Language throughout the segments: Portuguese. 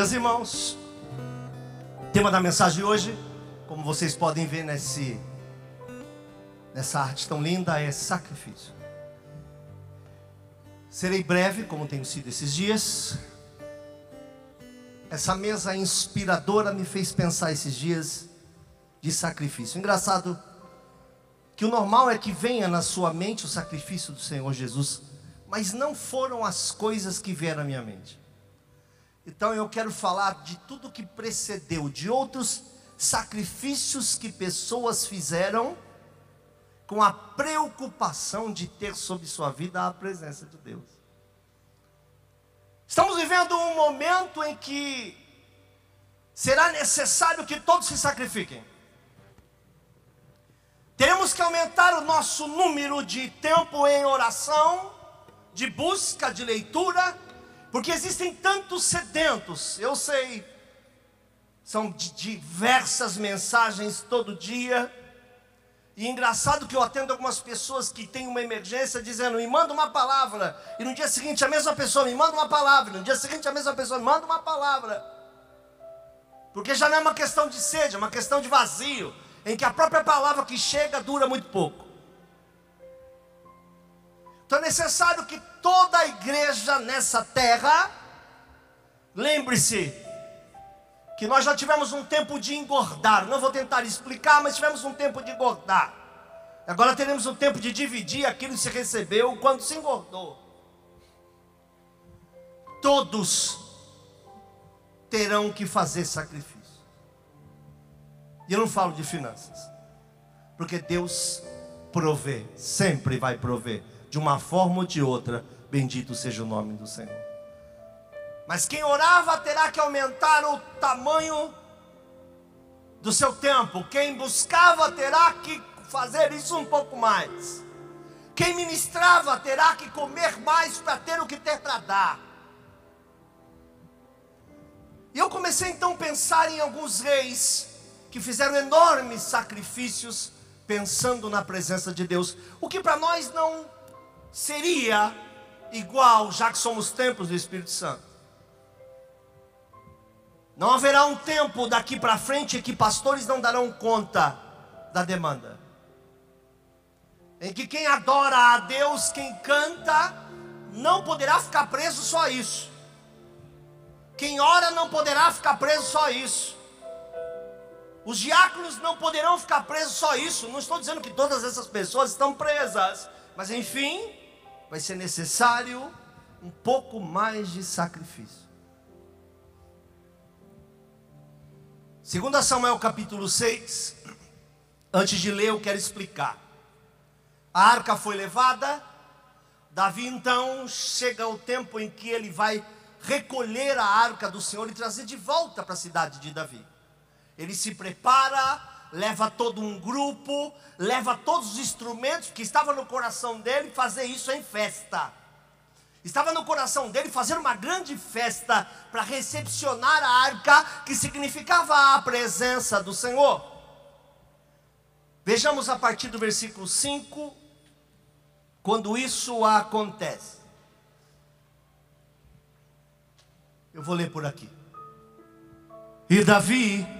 Meus irmãos, tema da mensagem de hoje, como vocês podem ver nesse, nessa arte tão linda, é sacrifício. Serei breve, como tenho sido esses dias. Essa mesa inspiradora me fez pensar esses dias de sacrifício. Engraçado que o normal é que venha na sua mente o sacrifício do Senhor Jesus, mas não foram as coisas que vieram à minha mente. Então eu quero falar de tudo que precedeu, de outros sacrifícios que pessoas fizeram com a preocupação de ter sobre sua vida a presença de Deus. Estamos vivendo um momento em que será necessário que todos se sacrifiquem. Temos que aumentar o nosso número de tempo em oração, de busca, de leitura, porque existem tantos sedentos, eu sei, são diversas mensagens todo dia. E engraçado que eu atendo algumas pessoas que têm uma emergência dizendo, me manda uma palavra. E no dia seguinte a mesma pessoa me manda uma palavra. No dia seguinte a mesma pessoa me manda uma palavra. Porque já não é uma questão de sede, é uma questão de vazio. Em que a própria palavra que chega dura muito pouco. Então é necessário que toda a igreja nessa terra, lembre-se, que nós já tivemos um tempo de engordar. Não vou tentar explicar, mas tivemos um tempo de engordar. Agora teremos um tempo de dividir aquilo que se recebeu quando se engordou. Todos terão que fazer sacrifício. E eu não falo de finanças, porque Deus provê, sempre vai prover, de uma forma ou de outra. Bendito seja o nome do Senhor. Mas quem orava terá que aumentar o tamanho do seu tempo. Quem buscava terá que fazer isso um pouco mais. Quem ministrava terá que comer mais para ter o que ter para dar. E eu comecei então a pensar em alguns reis que fizeram enormes sacrifícios pensando na presença de Deus, o que para nós não seria igual, já que somos templos do Espírito Santo. Não haverá um tempo daqui para frente que pastores não darão conta da demanda. Em que quem adora a Deus, quem canta, não poderá ficar preso só a isso. Quem ora não poderá ficar preso só a isso. Os diáconos não poderão ficar presos só a isso. Não estou dizendo que todas essas pessoas estão presas, mas enfim, vai ser necessário um pouco mais de sacrifício. Segundo Samuel capítulo 6, antes de ler eu quero explicar. A arca foi levada, Davi então chega o tempo em que ele vai recolher a arca do Senhor e trazer de volta para a cidade de Davi. Ele se prepara, leva todo um grupo, leva todos os instrumentos que estavam no coração dele, fazer isso em festa. Estava no coração dele fazer uma grande festa para recepcionar a arca, que significava a presença do Senhor. Vejamos a partir do versículo 5, quando isso acontece. Eu vou ler por aqui. E Davi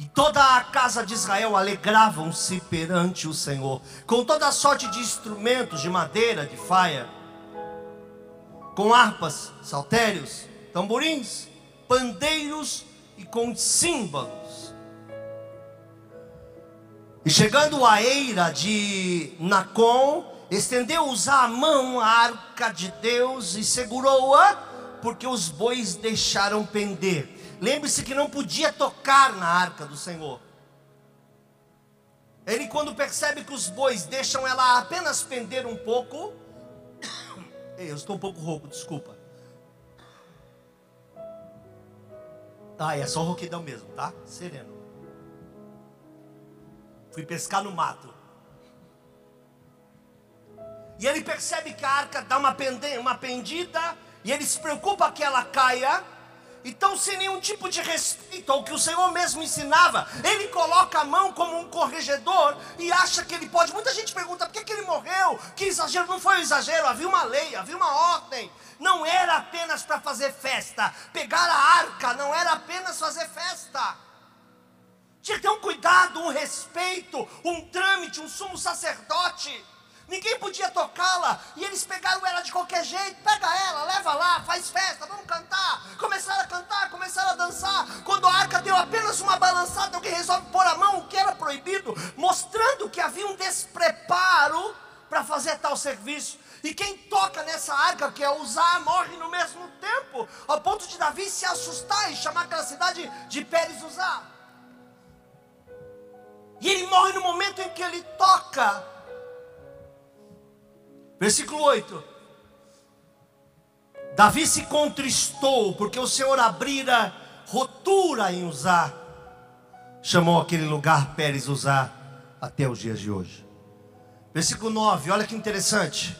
e toda a casa de Israel alegravam-se perante o Senhor, com toda sorte de instrumentos de madeira, de faia com harpas, saltérios, tamborins, pandeiros e com símbolos. E chegando à eira de Nacon, estendeu-os a mão a arca de Deus e segurou-a, porque os bois deixaram pender. Lembre-se que não podia tocar na arca do Senhor. Ele, quando percebe que os bois deixam ela apenas pender um pouco, eu estou um pouco rouco, desculpa. Ah, é só rouquidão mesmo, tá? Sereno. Fui pescar no mato. E ele percebe que a arca dá uma, pende, uma pendida, e ele se preocupa que ela caia. Então, sem nenhum tipo de respeito ao que o Senhor mesmo ensinava, ele coloca a mão como um corregedor e acha que ele pode. Muita gente pergunta por que, que ele morreu? Que exagero? Não foi um exagero, havia uma lei, havia uma ordem. Não era apenas para fazer festa. Pegar a arca não era apenas fazer festa. Tinha que ter um cuidado, um respeito, um trâmite, um sumo sacerdote ninguém podia tocá-la, e eles pegaram ela de qualquer jeito, pega ela, leva lá, faz festa, vamos cantar. Começaram a cantar, começaram a dançar. Quando a arca deu apenas uma balançada, alguém resolve pôr a mão, o que era proibido, mostrando que havia um despreparo para fazer tal serviço. E quem toca nessa arca, que é usar, morre no mesmo tempo, ao ponto de Davi se assustar e chamar aquela cidade de Pérez usar. E ele morre no momento em que ele toca Versículo 8. Davi se contristou, porque o Senhor abrira rotura em Uzá. Chamou aquele lugar Pérez Uzá até os dias de hoje. Versículo 9, olha que interessante.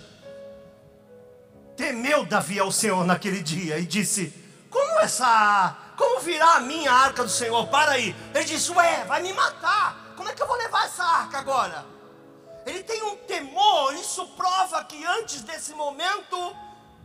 Temeu Davi ao Senhor naquele dia e disse: Como essa, como virá a minha arca do Senhor? Para aí. Ele disse: Ué, vai me matar. Como é que eu vou levar essa arca agora? Ele tem um temor, isso prova que antes desse momento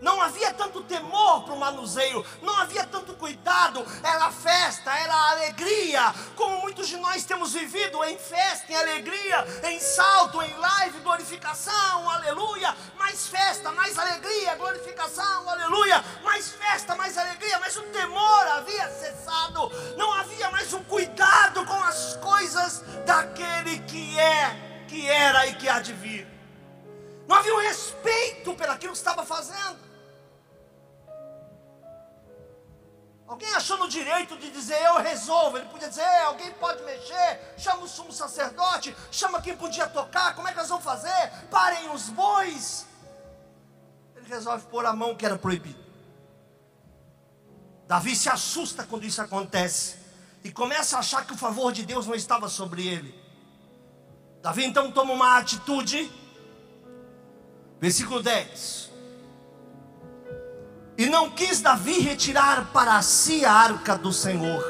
não havia tanto temor para o manuseio, não havia tanto cuidado, era festa, era alegria, como muitos de nós temos vivido em festa, em alegria, em salto, em live, glorificação, aleluia, mais festa, mais alegria, glorificação, aleluia, mais festa, mais alegria, mas o temor havia cessado, não havia mais um cuidado com as coisas daquele que é que era e que há de vir. Não havia um respeito pelaquilo que estava fazendo. Alguém achou no direito de dizer eu resolvo? Ele podia dizer, alguém pode mexer, chama o sumo sacerdote, chama quem podia tocar, como é que nós vamos fazer? Parem os bois. Ele resolve pôr a mão que era proibido. Davi se assusta quando isso acontece e começa a achar que o favor de Deus não estava sobre ele. Davi então toma uma atitude. Versículo 10. E não quis Davi retirar para si a arca do Senhor,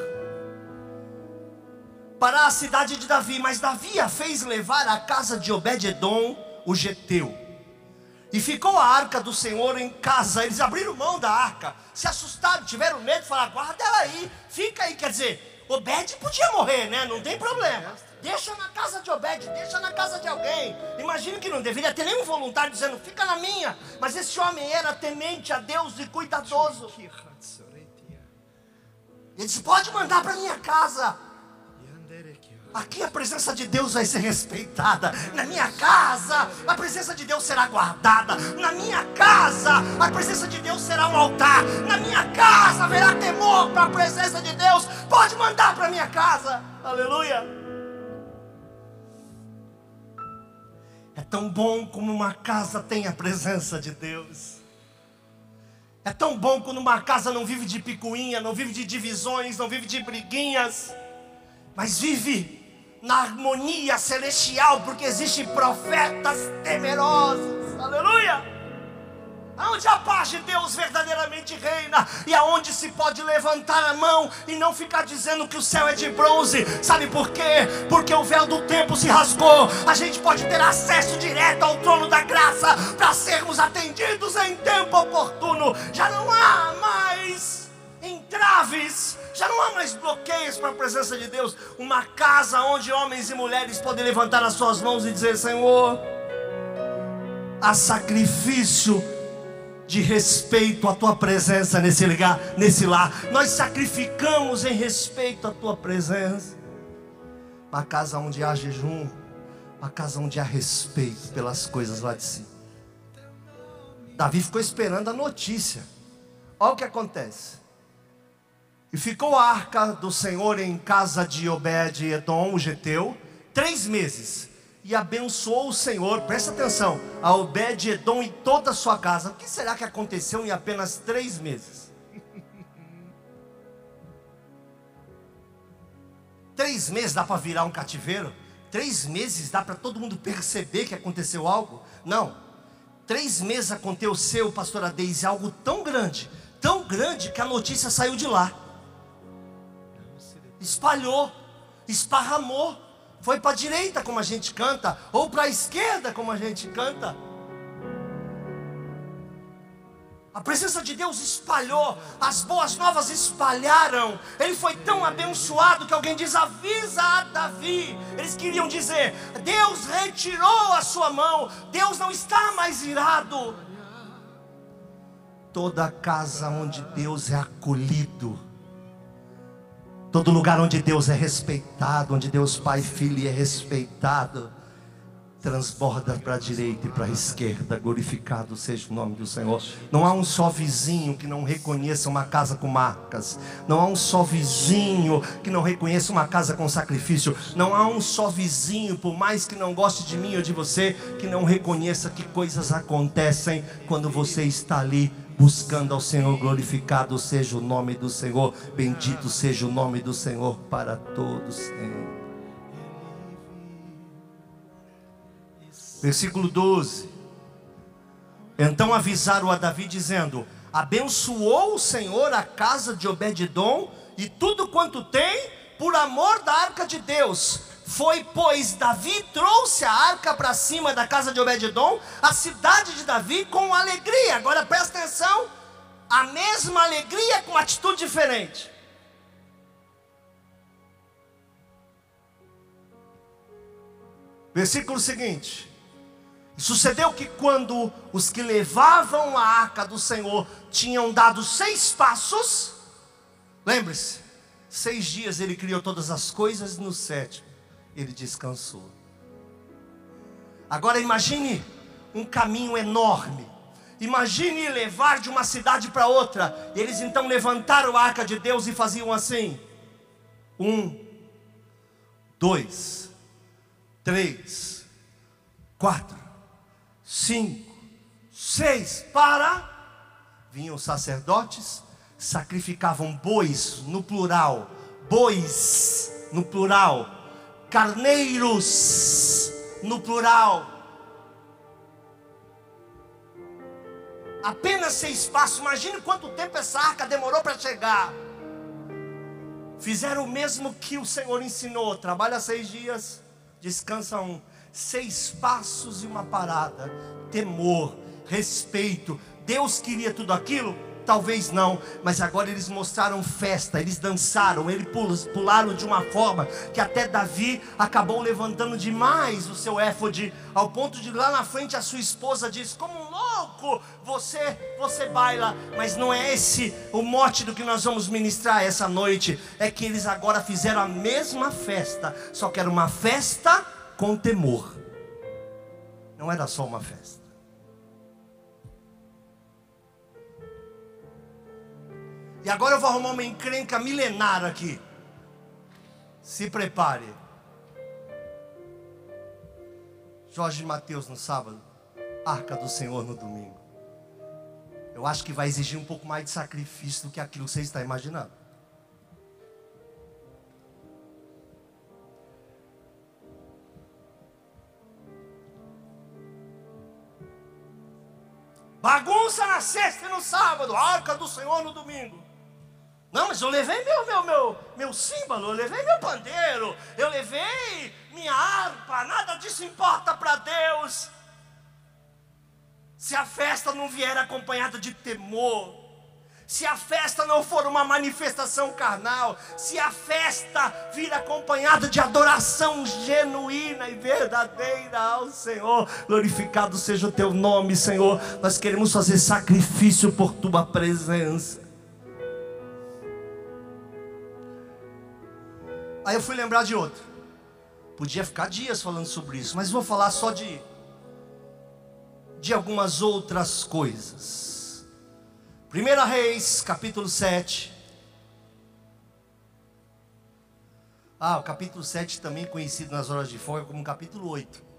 para a cidade de Davi, mas Davi a fez levar à casa de Obed-Edom, o geteu. E ficou a arca do Senhor em casa. Eles abriram mão da arca, se assustaram, tiveram medo, falaram: guarda ela aí, fica aí. Quer dizer, Obed podia morrer, né? Não tem problema. Deixa na casa de Obed, deixa na casa de alguém. Imagino que não deveria ter nenhum voluntário dizendo, fica na minha. Mas esse homem era temente a Deus e cuidadoso. Ele disse: pode mandar para minha casa. Aqui a presença de Deus vai ser respeitada. Na minha casa, a presença de Deus será guardada. Na minha casa, a presença de Deus será um altar. Na minha casa haverá temor para a presença de Deus. Pode mandar para minha casa. Aleluia. É tão bom como uma casa tem a presença de Deus. É tão bom quando uma casa não vive de picuinha, não vive de divisões, não vive de briguinhas, mas vive na harmonia celestial, porque existem profetas temerosos. Aleluia! Aonde a paz de Deus verdadeiramente reina e aonde se pode levantar a mão e não ficar dizendo que o céu é de bronze. Sabe por quê? Porque o véu do tempo se rasgou. A gente pode ter acesso direto ao trono da graça para sermos atendidos em tempo oportuno. Já não há mais entraves, já não há mais bloqueios para a presença de Deus. Uma casa onde homens e mulheres podem levantar as suas mãos e dizer: Senhor, há sacrifício de respeito à tua presença nesse lugar, nesse lar. Nós sacrificamos em respeito à tua presença. Uma casa onde há jejum, uma casa onde há respeito pelas coisas lá de cima. Davi ficou esperando a notícia. Olha o que acontece. E ficou a arca do Senhor em casa de Obed Edom, o Geteu, três meses. E abençoou o Senhor, presta atenção, a Obed Edom e toda a sua casa. O que será que aconteceu em apenas três meses? três meses dá para virar um cativeiro? Três meses dá para todo mundo perceber que aconteceu algo? Não. Três meses aconteceu, pastora Deise, algo tão grande, tão grande que a notícia saiu de lá espalhou, esparramou, foi para a direita como a gente canta, ou para a esquerda como a gente canta. A presença de Deus espalhou, as boas novas espalharam. Ele foi tão abençoado que alguém diz: avisa a Davi. Eles queriam dizer: Deus retirou a sua mão, Deus não está mais irado. Toda casa onde Deus é acolhido, Todo lugar onde Deus é respeitado, onde Deus Pai Filho é respeitado, transborda para a direita e para a esquerda, glorificado seja o nome do Senhor. Não há um só vizinho que não reconheça uma casa com marcas, não há um só vizinho que não reconheça uma casa com sacrifício, não há um só vizinho, por mais que não goste de mim ou de você, que não reconheça que coisas acontecem quando você está ali buscando ao Senhor, glorificado seja o nome do Senhor, bendito seja o nome do Senhor para todos sempre. Versículo 12. Então avisaram a Davi dizendo: Abençoou o Senhor a casa de Obededom e tudo quanto tem, por amor da arca de Deus foi, pois, Davi trouxe a arca para cima da casa de Obededom, a cidade de Davi, com alegria. Agora presta atenção: a mesma alegria com atitude diferente. Versículo seguinte: Sucedeu que quando os que levavam a arca do Senhor tinham dado seis passos, lembre-se, seis dias ele criou todas as coisas, no sétimo ele descansou. Agora imagine um caminho enorme. Imagine levar de uma cidade para outra. Eles então levantaram a arca de Deus e faziam assim: um, dois, três, quatro, cinco, seis. Para. Vinham sacerdotes, sacrificavam bois no plural, bois no plural, carneiros, no plural. Apenas seis passos. Imagine quanto tempo essa arca demorou para chegar. Fizeram o mesmo que o Senhor ensinou: trabalha seis dias, descansa um. Seis passos e uma parada. Temor, respeito. Deus queria tudo aquilo? Talvez não, mas agora eles mostraram festa, eles dançaram, eles pularam de uma forma que até Davi acabou levantando demais o seu éfode, ao ponto de lá na frente a sua esposa diz: Como um louco, você, você baila, mas não é esse o mote do que nós vamos ministrar essa noite, é que eles agora fizeram a mesma festa, só que era uma festa com temor, não era só uma festa. E agora eu vou arrumar uma encrenca milenar aqui. Se prepare. Jorge Mateus no sábado, Arca do Senhor no domingo. Eu acho que vai exigir um pouco mais de sacrifício do que aquilo que você está imaginando. Bagunça na sexta e no sábado, arca do Senhor no domingo. Não, mas eu levei meu, meu, meu, meu símbolo, eu levei meu pandeiro, eu levei minha harpa, nada disso importa para Deus. Se a festa não vier acompanhada de temor, se a festa não for uma manifestação carnal, se a festa vir acompanhada de adoração genuína e verdadeira ao Senhor, glorificado seja o teu nome, Senhor. Nós queremos fazer sacrifício por tua presença. Aí eu fui lembrar de outro. Podia ficar dias falando sobre isso, mas vou falar só de de algumas outras coisas. 1 Reis, capítulo 7. Ah, o capítulo 7 também conhecido nas horas de folga como capítulo 8.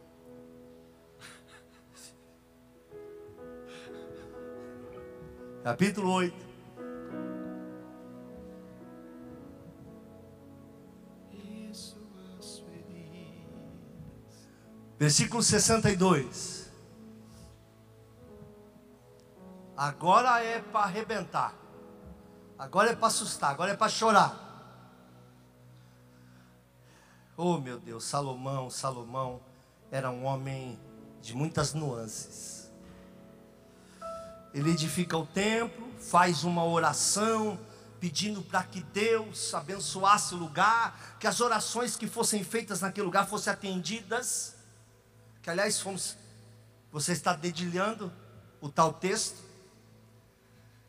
Capítulo 8. Versículo 62. Agora é para arrebentar. Agora é para assustar, agora é para chorar. Oh meu Deus, Salomão, Salomão era um homem de muitas nuances. Ele edifica o templo, faz uma oração, pedindo para que Deus abençoasse o lugar, que as orações que fossem feitas naquele lugar fossem atendidas. Que aliás fomos, você está dedilhando o tal texto.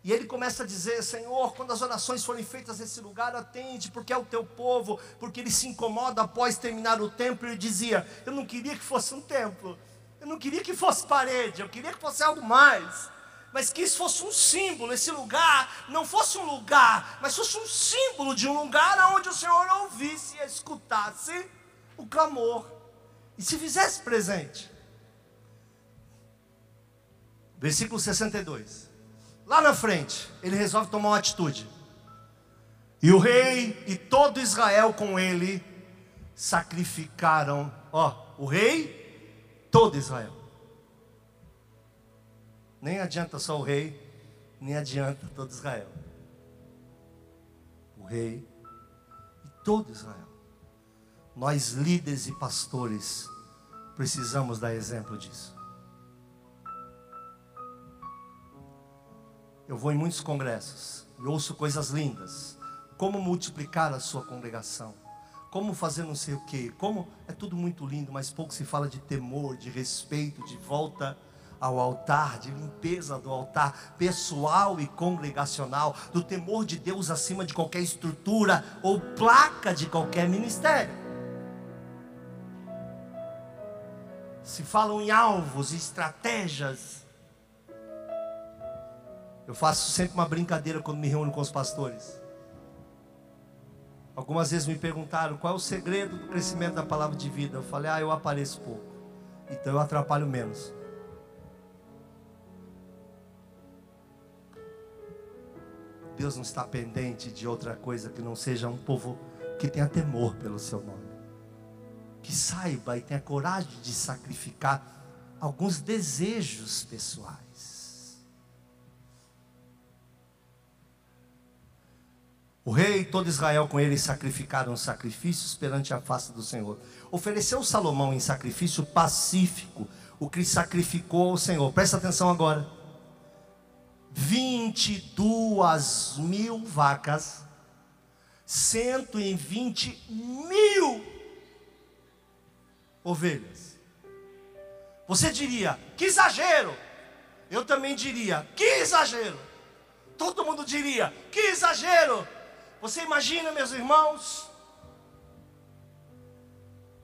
E ele começa a dizer: Senhor, quando as orações forem feitas nesse lugar, atende, porque é o teu povo, porque ele se incomoda após terminar o templo. Ele dizia: Eu não queria que fosse um templo, eu não queria que fosse parede, eu queria que fosse algo mais. Mas que isso fosse um símbolo, esse lugar não fosse um lugar, mas fosse um símbolo de um lugar onde o Senhor ouvisse e escutasse o clamor e se fizesse presente. Versículo 62. Lá na frente, ele resolve tomar uma atitude. E o rei e todo Israel com ele sacrificaram, ó, o rei, todo Israel. Nem adianta só o rei, nem adianta todo Israel. O rei e todo Israel. Nós líderes e pastores precisamos dar exemplo disso. Eu vou em muitos congressos e ouço coisas lindas. Como multiplicar a sua congregação. Como fazer não sei o que. Como é tudo muito lindo, mas pouco se fala de temor, de respeito, de volta ao altar, de limpeza do altar pessoal e congregacional, do temor de Deus acima de qualquer estrutura ou placa de qualquer ministério. Se falam em alvos, estratégias, eu faço sempre uma brincadeira quando me reúno com os pastores. Algumas vezes me perguntaram qual é o segredo do crescimento da palavra de vida. Eu falei, ah, eu apareço pouco, então eu atrapalho menos. Deus não está pendente de outra coisa que não seja um povo que tenha temor pelo seu nome, que saiba e tenha coragem de sacrificar alguns desejos pessoais. O rei e todo Israel com ele sacrificaram sacrifícios perante a face do Senhor. Ofereceu Salomão em sacrifício pacífico o que sacrificou ao Senhor. Presta atenção agora. 22 mil vacas, 120 mil ovelhas. Você diria, que exagero. Eu também diria, que exagero. Todo mundo diria, que exagero. Você imagina, meus irmãos,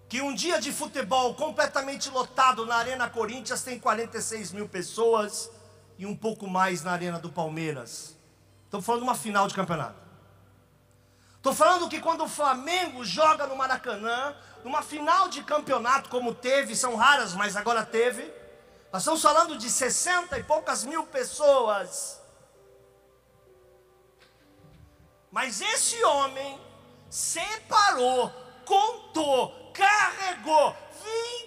que um dia de futebol completamente lotado na Arena Corinthians tem 46 mil pessoas e um pouco mais na Arena do Palmeiras. Estamos falando de uma final de campeonato. Estou falando que quando o Flamengo joga no Maracanã, numa final de campeonato como teve, são raras, mas agora teve, nós estamos falando de 60 e poucas mil pessoas. Mas esse homem separou, contou, carregou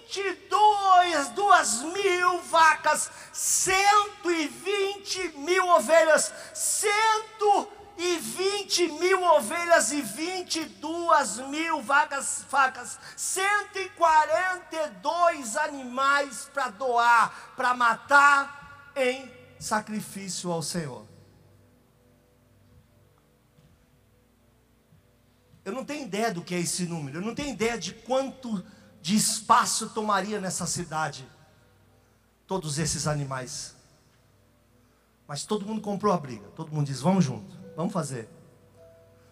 22 duas mil vacas, 120 mil ovelhas, 120 e 20 mil ovelhas e 22 mil vagas, facas, 142 animais para doar, para matar em sacrifício ao Senhor. Eu não tenho ideia do que é esse número, eu não tenho ideia de quanto de espaço tomaria nessa cidade todos esses animais. Mas todo mundo comprou a briga, todo mundo diz: vamos junto vamos fazer.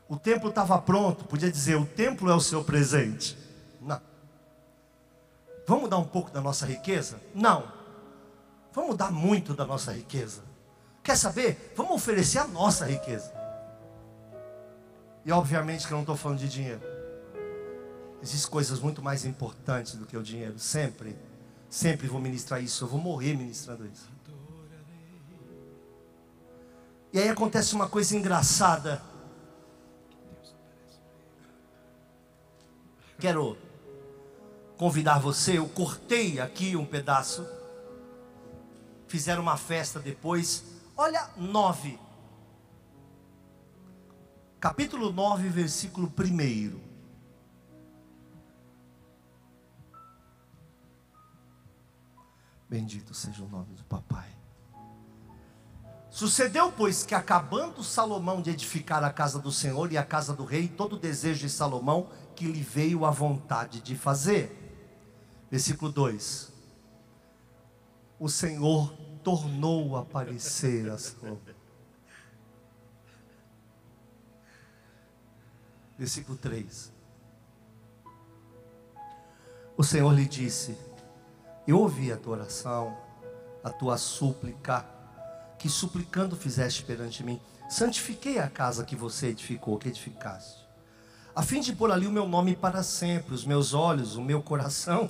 O templo estava pronto, podia dizer: o templo é o seu presente. Não. Vamos dar um pouco da nossa riqueza? Não. Vamos dar muito da nossa riqueza. Quer saber? Vamos oferecer a nossa riqueza. E obviamente que eu não estou falando de dinheiro. Existem coisas muito mais importantes do que o dinheiro. Sempre. Sempre vou ministrar isso. Eu vou morrer ministrando isso. E aí acontece uma coisa engraçada. Quero convidar você. Eu cortei aqui um pedaço. Fizeram uma festa depois. Olha, nove capítulo 9, versículo 1. Bendito seja o nome do papai. Sucedeu, pois, que acabando Salomão de edificar a casa do Senhor e a casa do rei, todo o desejo de Salomão que lhe veio a vontade de fazer. Versículo 2: O Senhor tornou a aparecer a Salomão versículo 3. O Senhor lhe disse: Eu ouvi a tua oração, a tua súplica, que suplicando fizeste perante mim. Santifiquei a casa que você edificou, que edificaste, a fim de pôr ali o meu nome para sempre. Os meus olhos, o meu coração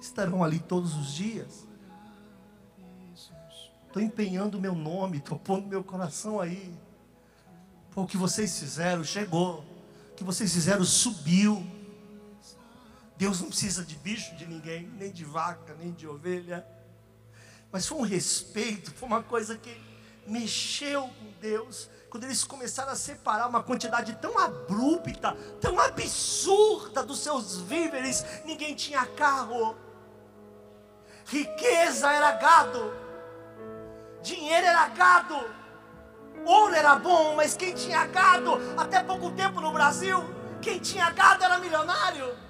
estarão ali todos os dias. Estou empenhando o meu nome, estou pondo meu coração aí. O que vocês fizeram chegou. O que vocês fizeram subiu. Deus não precisa de bicho de ninguém, nem de vaca, nem de ovelha. Mas foi um respeito, foi uma coisa que mexeu com Deus. Quando eles começaram a separar uma quantidade tão abrupta, tão absurda dos seus víveres, ninguém tinha carro, riqueza era gado, dinheiro era gado. Ouro era bom, mas quem tinha gado, até pouco tempo no Brasil, quem tinha gado era milionário.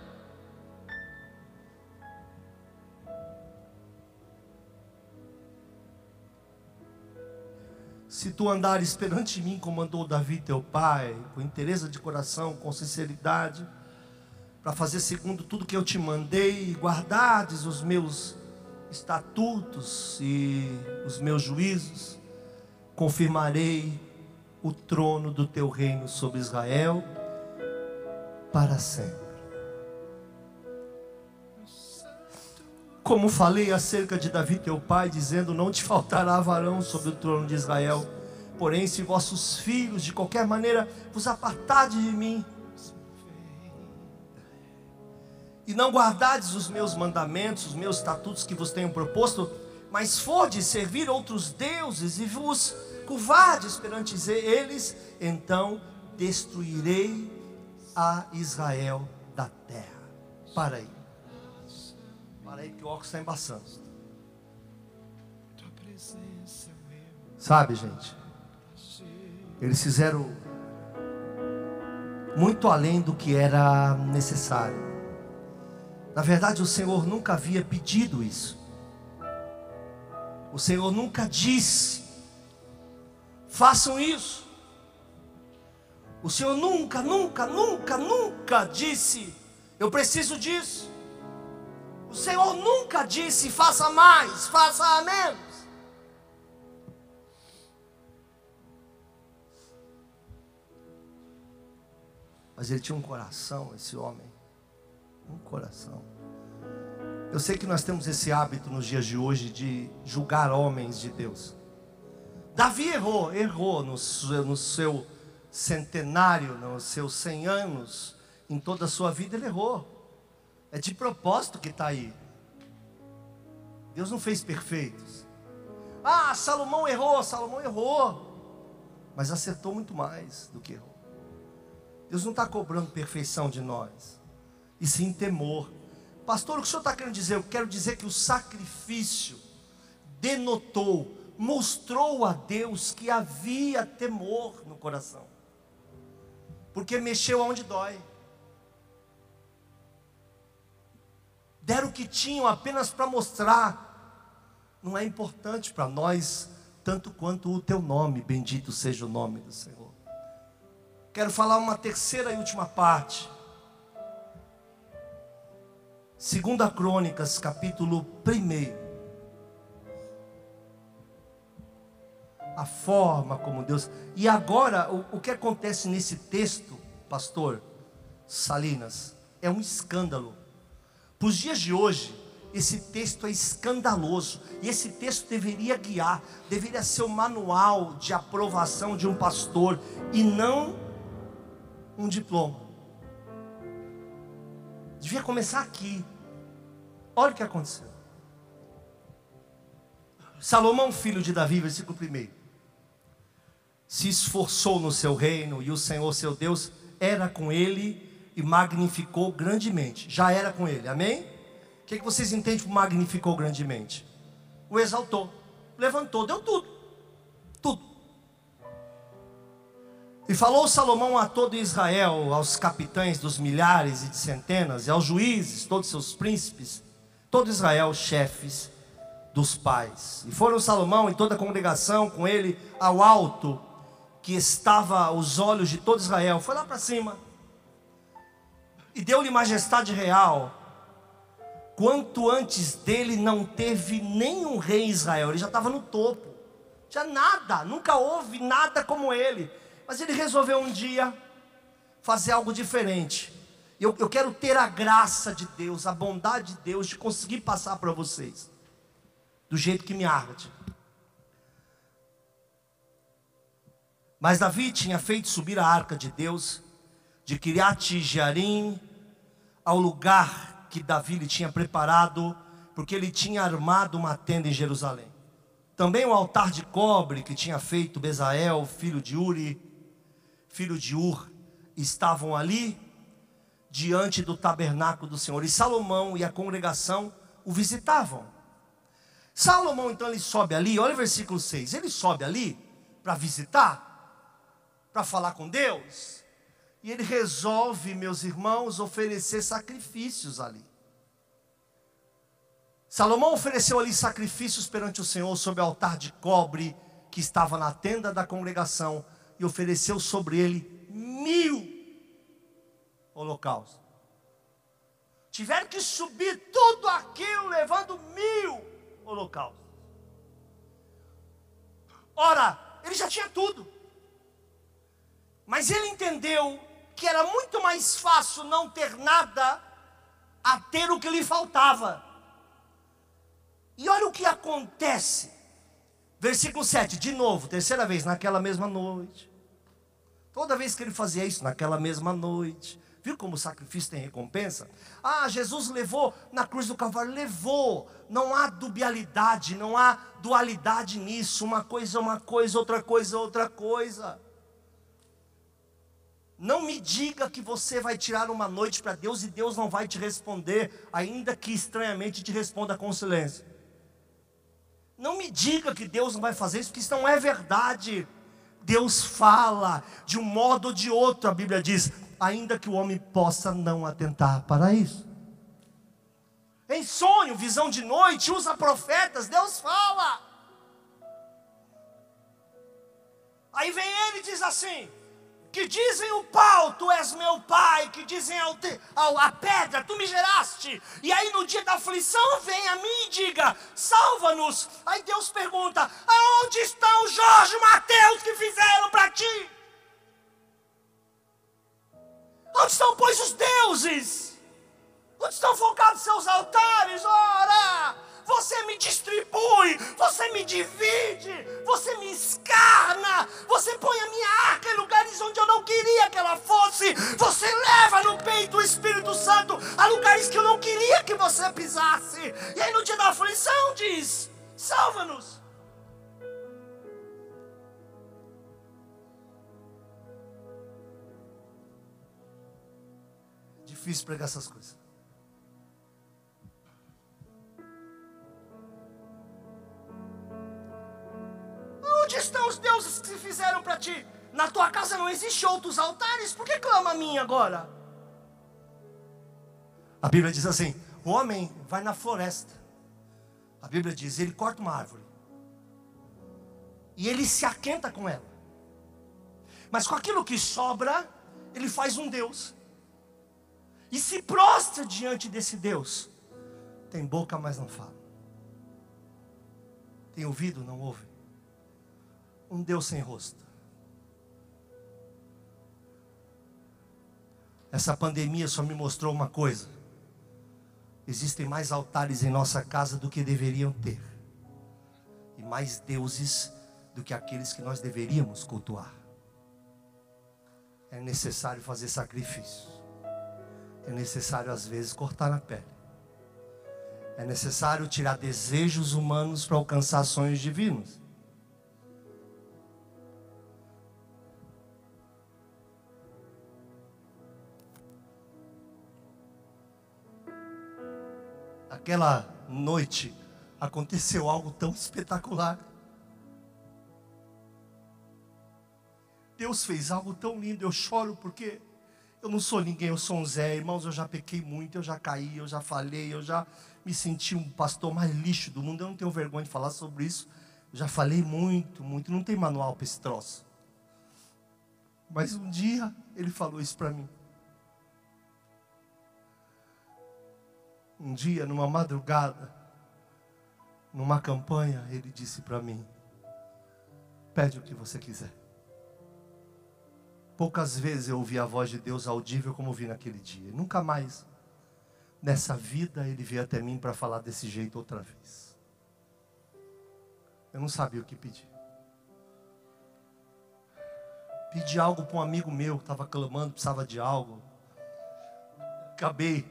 Se tu andares perante mim, como andou Davi teu pai, com interesse de coração, com sinceridade, para fazer segundo tudo que eu te mandei, e guardares os meus estatutos e os meus juízos, confirmarei o trono do teu reino sobre Israel para sempre. Como falei acerca de Davi teu pai, dizendo: Não te faltará varão sobre o trono de Israel. Porém, se vossos filhos de qualquer maneira vos apartardes de mim, e não guardardes os meus mandamentos, os meus estatutos que vos tenho proposto, mas fordes servir outros deuses e vos curvardes perante eles, então destruirei a Israel da terra. Para aí. Para aí que o óculos está embaçando. Sabe, gente? Eles fizeram muito além do que era necessário. Na verdade, o Senhor nunca havia pedido isso. O Senhor nunca disse: façam isso. O Senhor nunca, nunca, nunca, nunca disse: eu preciso disso. O Senhor nunca disse: faça mais, faça menos. Mas ele tinha um coração, esse homem. Um coração. Eu sei que nós temos esse hábito nos dias de hoje de julgar homens de Deus. Davi errou, errou no seu, no seu centenário, nos seus cem anos, em toda a sua vida ele errou. É de propósito que está aí. Deus não fez perfeitos. Ah, Salomão errou, Salomão errou. Mas acertou muito mais do que errou. Deus não está cobrando perfeição de nós, e sim temor. Pastor, o que o senhor está querendo dizer? Eu quero dizer que o sacrifício denotou, mostrou a Deus que havia temor no coração. porque mexeu onde dói. Deram o que tinham apenas para mostrar. Não é importante para nós, tanto quanto o teu nome, bendito seja o nome do Senhor. Quero falar uma terceira e última parte. Segunda Crônicas, capítulo 1. A forma como Deus. E agora, o, o que acontece nesse texto, pastor Salinas, é um escândalo. Para os dias de hoje, esse texto é escandaloso. E esse texto deveria guiar, deveria ser o manual de aprovação de um pastor e não um diploma. Devia começar aqui. Olha o que aconteceu. Salomão, filho de Davi, versículo 1. Se esforçou no seu reino e o Senhor, seu Deus, era com ele e magnificou grandemente. Já era com ele, amém? O que, que vocês entendem por magnificou grandemente? O exaltou, levantou, deu tudo. Tudo. E falou Salomão a todo Israel, aos capitães dos milhares e de centenas, e aos juízes, todos seus príncipes, todo Israel, chefes dos pais. E foram Salomão e toda a congregação com ele ao alto, que estava aos olhos de todo Israel. Foi lá para cima. E deu-lhe majestade real. Quanto antes dele não teve nenhum rei em Israel, ele já estava no topo. Já nada, nunca houve nada como ele. Mas ele resolveu um dia fazer algo diferente. Eu, eu quero ter a graça de Deus, a bondade de Deus de conseguir passar para vocês, do jeito que me arde. Mas Davi tinha feito subir a arca de Deus de Kiriat Jearim ao lugar que Davi lhe tinha preparado, porque ele tinha armado uma tenda em Jerusalém. Também o altar de cobre que tinha feito Bezael, filho de Uri, filho de Ur, estavam ali diante do tabernáculo do Senhor. E Salomão e a congregação o visitavam. Salomão então ele sobe ali, olha o versículo 6. Ele sobe ali para visitar, para falar com Deus. E ele resolve, meus irmãos, oferecer sacrifícios ali. Salomão ofereceu ali sacrifícios perante o Senhor sobre o altar de cobre que estava na tenda da congregação e ofereceu sobre ele mil holocaustos. Tiveram que subir tudo aquilo levando mil holocaustos. Ora, ele já tinha tudo. Mas ele entendeu que era muito mais fácil não ter nada a ter o que lhe faltava. E olha o que acontece. Versículo 7, de novo, terceira vez, naquela mesma noite. Toda vez que ele fazia isso, naquela mesma noite. Viu como o sacrifício tem recompensa? Ah, Jesus levou na cruz do Calvário, levou. Não há dubialidade, não há dualidade nisso. Uma coisa é uma coisa, outra coisa é outra coisa. Não me diga que você vai tirar uma noite para Deus e Deus não vai te responder, ainda que estranhamente te responda com silêncio. Não me diga que Deus não vai fazer isso, porque isso não é verdade. Deus fala de um modo ou de outro, a Bíblia diz, ainda que o homem possa não atentar para isso. Em sonho, visão de noite, usa profetas, Deus fala. Aí vem ele e diz assim: que dizem o pau, tu és meu pai, que dizem ao, te, ao, a pedra, tu me geraste. E aí no dia da aflição vem a mim e diga, salva-nos. Aí Deus pergunta, aonde estão Jorge e Mateus que fizeram para ti? Onde estão, pois, os deuses? Onde estão focados seus altares? Ora! Você me distribui, você me divide, você me escarna, você põe a minha arca em lugares onde eu não queria que ela fosse, você leva no peito o Espírito Santo a lugares que eu não queria que você pisasse, e aí no dia da aflição diz: salva-nos. Difícil pregar essas coisas. Onde estão os deuses que se fizeram para ti? Na tua casa não existe outros altares, por que clama a mim agora? A Bíblia diz assim: o homem vai na floresta. A Bíblia diz: ele corta uma árvore. E ele se aquenta com ela. Mas com aquilo que sobra, ele faz um Deus. E se prostra diante desse Deus. Tem boca, mas não fala. Tem ouvido, não ouve. Um Deus sem rosto. Essa pandemia só me mostrou uma coisa Existem mais altares em nossa casa do que deveriam ter, e mais deuses do que aqueles que nós deveríamos cultuar. É necessário fazer sacrifícios, é necessário às vezes cortar na pele, é necessário tirar desejos humanos para alcançar sonhos divinos. Aquela noite aconteceu algo tão espetacular. Deus fez algo tão lindo, eu choro porque eu não sou ninguém, eu sou um Zé, irmãos, eu já pequei muito, eu já caí, eu já falei, eu já me senti um pastor mais lixo do mundo, eu não tenho vergonha de falar sobre isso. Eu já falei muito, muito, não tem manual para esse troço. Mas um dia ele falou isso para mim. Um dia, numa madrugada, numa campanha, ele disse para mim: Pede o que você quiser. Poucas vezes eu ouvi a voz de Deus audível como vi naquele dia. Nunca mais, nessa vida, ele veio até mim para falar desse jeito outra vez. Eu não sabia o que pedir. Pedi algo para um amigo meu que estava clamando, precisava de algo. Acabei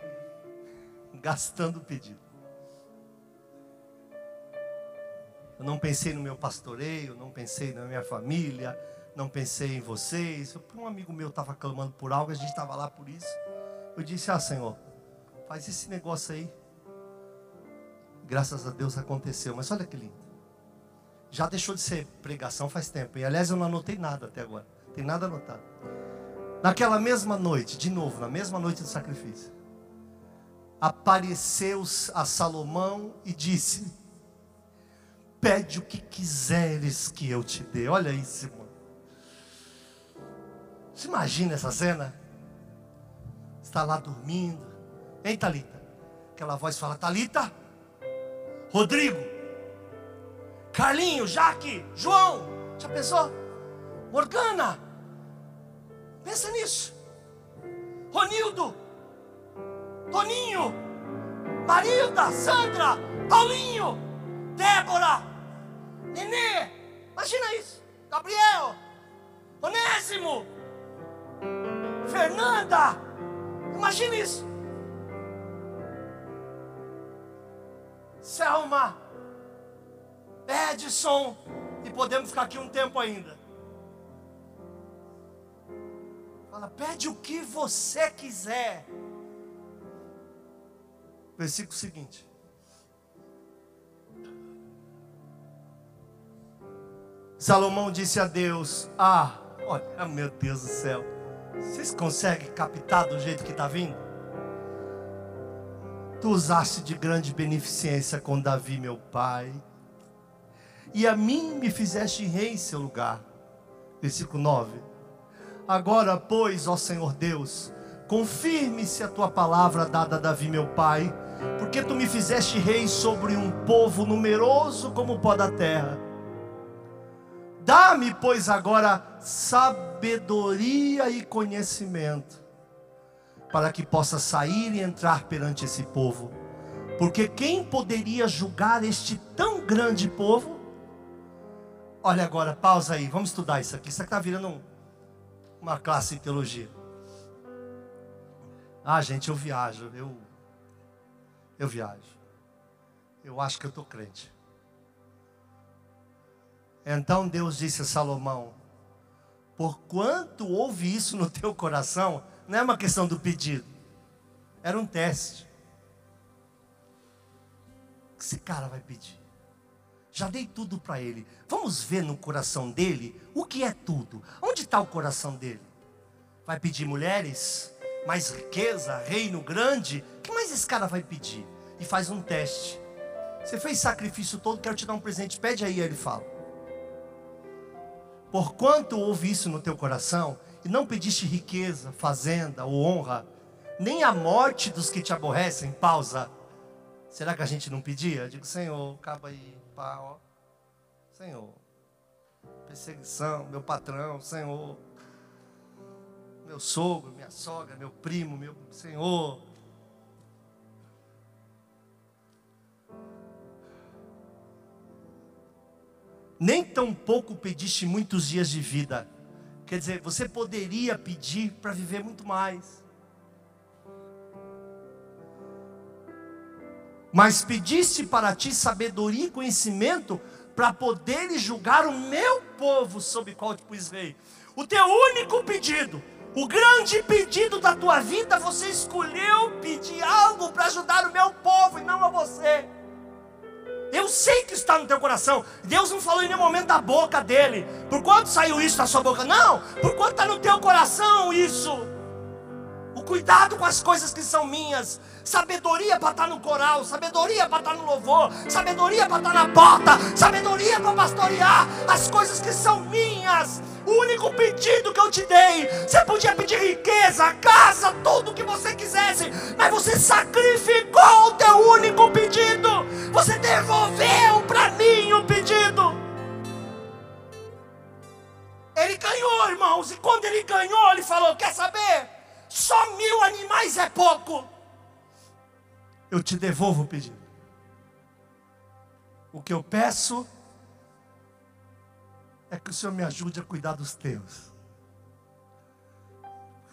gastando o pedido. Eu não pensei no meu pastoreio, não pensei na minha família, não pensei em vocês. Um amigo meu estava clamando por algo, a gente estava lá por isso. Eu disse: Ah, Senhor, faz esse negócio aí. Graças a Deus aconteceu. Mas olha que lindo. Já deixou de ser pregação faz tempo. E aliás, eu não anotei nada até agora. Tem nada anotado. Naquela mesma noite, de novo, na mesma noite do sacrifício apareceu a Salomão e disse: Pede o que quiseres que eu te dê. Olha isso, irmão. Você imagina essa cena? Está lá dormindo. Hein, Talita? Aquela voz fala: Talita, Rodrigo, Carlinho, Jaque, João. Já pensou? Morgana. Pensa nisso. Ronildo, Toninho, Marilda, Sandra, Paulinho, Débora, Nenê, imagina isso, Gabriel, Onésimo, Fernanda, imagina isso. Selma, Edson, e podemos ficar aqui um tempo ainda. Fala, pede o que você quiser. Versículo seguinte. Salomão disse a Deus: Ah, olha, meu Deus do céu. Vocês conseguem captar do jeito que está vindo? Tu usaste de grande beneficência com Davi, meu pai, e a mim me fizeste rei em seu lugar. Versículo 9. Agora, pois, ó Senhor Deus, confirme-se a tua palavra dada a Davi, meu pai, porque tu me fizeste rei sobre um povo numeroso como o pó da terra. Dá-me, pois, agora sabedoria e conhecimento, para que possa sair e entrar perante esse povo. Porque quem poderia julgar este tão grande povo? Olha agora, pausa aí, vamos estudar isso aqui. Isso aqui está virando um, uma classe de teologia. Ah, gente, eu viajo, eu eu viajo. Eu acho que eu estou crente. Então Deus disse a Salomão: Por quanto houve isso no teu coração, não é uma questão do pedido, era um teste. O que esse cara vai pedir? Já dei tudo para ele. Vamos ver no coração dele o que é tudo. Onde está o coração dele? Vai pedir mulheres? Mais riqueza? Reino grande? O que mais esse cara vai pedir? E faz um teste. Você fez sacrifício todo, quero te dar um presente. Pede aí, ele fala. Porquanto houve isso no teu coração, e não pediste riqueza, fazenda ou honra, nem a morte dos que te aborrecem, pausa. Será que a gente não pedia? Eu digo, Senhor, acaba aí pá, ó. Senhor. Perseguição, meu patrão, Senhor. Meu sogro, minha sogra, meu primo, meu Senhor. Nem tão pouco pediste muitos dias de vida. Quer dizer, você poderia pedir para viver muito mais. mas pediste para ti sabedoria e conhecimento para poderes julgar o meu povo sobre o qual te pus rei. O teu único pedido, o grande pedido da tua vida, você escolheu pedir algo para ajudar o meu povo e não a você. Eu sei que está no teu coração. Deus não falou em nenhum momento da boca dele. Por quanto saiu isso da sua boca? Não. Por quanto está no teu coração isso? O cuidado com as coisas que são minhas sabedoria para estar no coral, sabedoria para estar no louvor, sabedoria para estar na porta, sabedoria para pastorear as coisas que são minhas. O único pedido que eu te dei, você podia pedir riqueza, casa, tudo o que você quisesse, mas você sacrificou o teu único pedido. Você devolveu para mim o pedido. Ele ganhou, irmãos, e quando ele ganhou, ele falou: Quer saber? Só mil animais é pouco eu te devolvo o pedido. O que eu peço é que o Senhor me ajude a cuidar dos teus.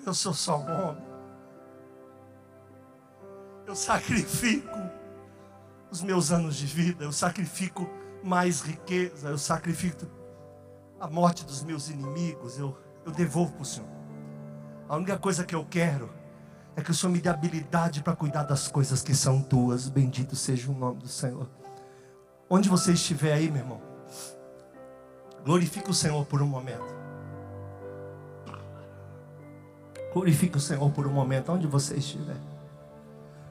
Eu sou só um homem. Eu sacrifico os meus anos de vida, eu sacrifico mais riqueza, eu sacrifico a morte dos meus inimigos, eu, eu devolvo para o Senhor. A única coisa que eu quero é que o Senhor me dê habilidade para cuidar das coisas que são tuas. Bendito seja o nome do Senhor. Onde você estiver aí, meu irmão, glorifique o Senhor por um momento. Glorifique o Senhor por um momento, onde você estiver.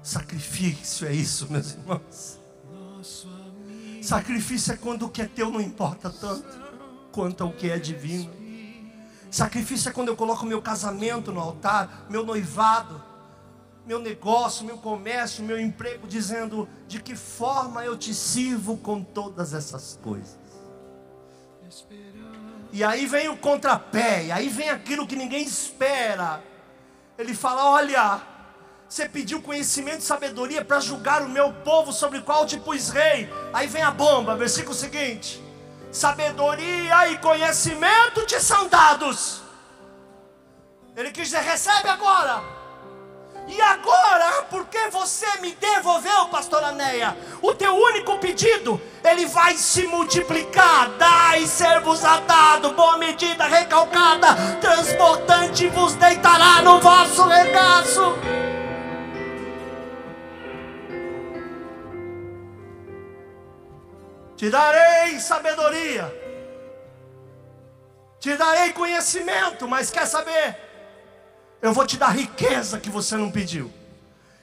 Sacrifício é isso, meus irmãos. Sacrifício é quando o que é teu não importa tanto quanto o que é divino. Sacrifício é quando eu coloco meu casamento no altar, meu noivado, meu negócio, meu comércio, meu emprego, dizendo de que forma eu te sirvo com todas essas coisas. E aí vem o contrapé, e aí vem aquilo que ninguém espera. Ele fala: Olha, você pediu conhecimento e sabedoria para julgar o meu povo sobre qual te pus rei. Aí vem a bomba, versículo seguinte: Sabedoria e conhecimento te são dados. Ele quis dizer: recebe agora. E agora, porque você me devolveu, pastor Aneia, o teu único pedido, ele vai se multiplicar. Dai ser-vos a dado, boa medida, recalcada, transportante vos deitará no vosso regaço. Te darei sabedoria, te darei conhecimento, mas quer saber? Eu vou te dar riqueza que você não pediu.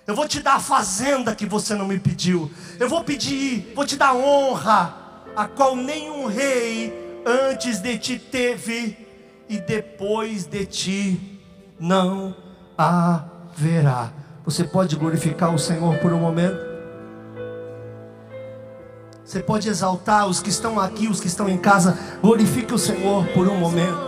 Eu vou te dar a fazenda que você não me pediu. Eu vou pedir, vou te dar honra, a qual nenhum rei antes de ti teve e depois de ti não haverá. Você pode glorificar o Senhor por um momento? Você pode exaltar os que estão aqui, os que estão em casa. Glorifique o Senhor por um momento.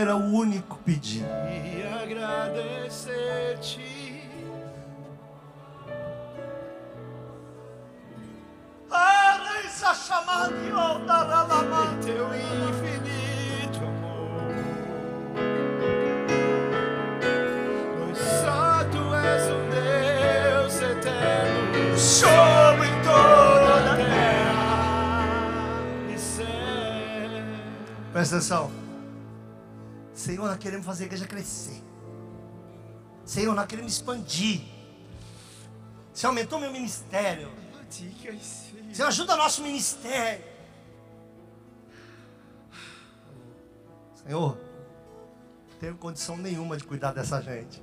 Era o único pedido. E agradecer-te. Essa chamada de teu infinito amor. Pois só tu és o Deus eterno. Show em toda a terra e céu. Presta atenção. Senhor, nós queremos fazer a igreja crescer. Senhor, nós queremos expandir. Senhor, aumentou meu ministério. Senhor, ajuda nosso ministério. Senhor, não tenho condição nenhuma de cuidar dessa gente.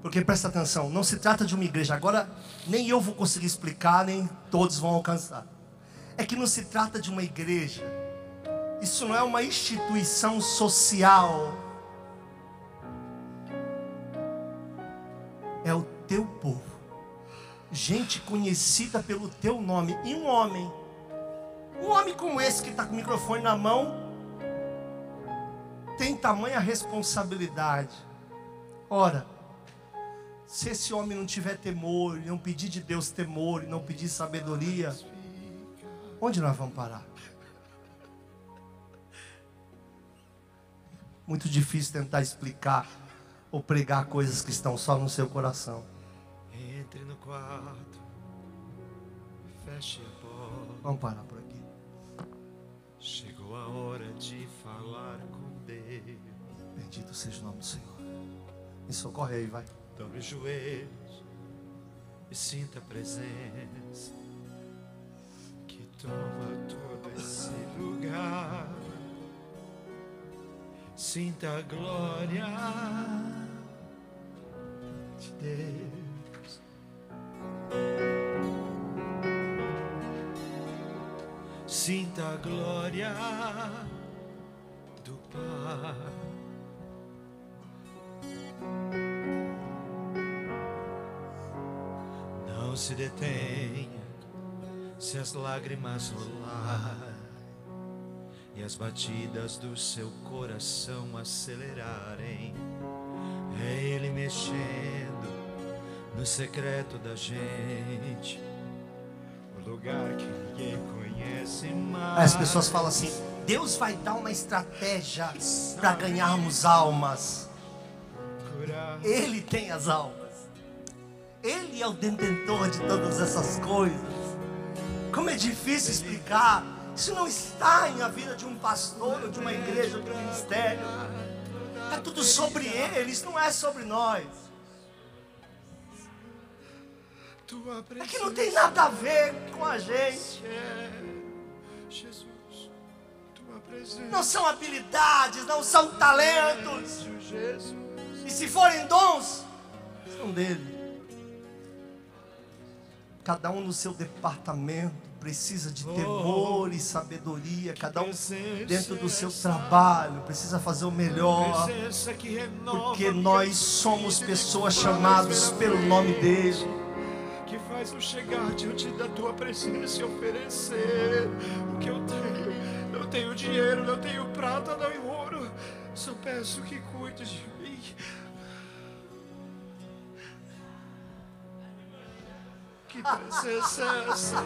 Porque presta atenção, não se trata de uma igreja. Agora, nem eu vou conseguir explicar, nem todos vão alcançar. É que não se trata de uma igreja. Isso não é uma instituição social. É o teu povo. Gente conhecida pelo teu nome. E um homem. Um homem como esse que está com o microfone na mão. Tem tamanha responsabilidade. Ora, se esse homem não tiver temor, não pedir de Deus temor, não pedir sabedoria, onde nós vamos parar? Muito difícil tentar explicar ou pregar coisas que estão só no seu coração. Entre no quarto, feche a porta. Vamos parar por aqui. Chegou a hora de falar com Deus. Bendito seja o nome do Senhor. Me socorre aí, vai. Dobre os joelhos e sinta a presença que toma todo esse lugar. Sinta a glória de Deus. Sinta a glória do Pai. Não se detenha se as lágrimas rolarem e as batidas do seu coração acelerarem. É Ele mexendo no secreto da gente, o lugar que ninguém conhece mais. As pessoas falam assim: Deus vai dar uma estratégia para ganharmos almas. Ele tem as almas. Ele é o detentor de todas essas coisas. Como é difícil explicar. Isso não está em a vida de um pastor, ou de uma igreja, ou de um ministério. É tudo sobre ele, isso não é sobre nós. É que não tem nada a ver com a gente. Não são habilidades, não são talentos. E se forem dons, são dele. Cada um no seu departamento precisa de temor e sabedoria. Cada um dentro do seu trabalho precisa fazer o melhor. Porque nós somos pessoas chamadas pelo nome dele. Que faz eu chegar diante da tua presença e oferecer o que eu tenho. Não tenho dinheiro, não tenho prata, não tenho ouro. Só peço que cuide de mim. Que presença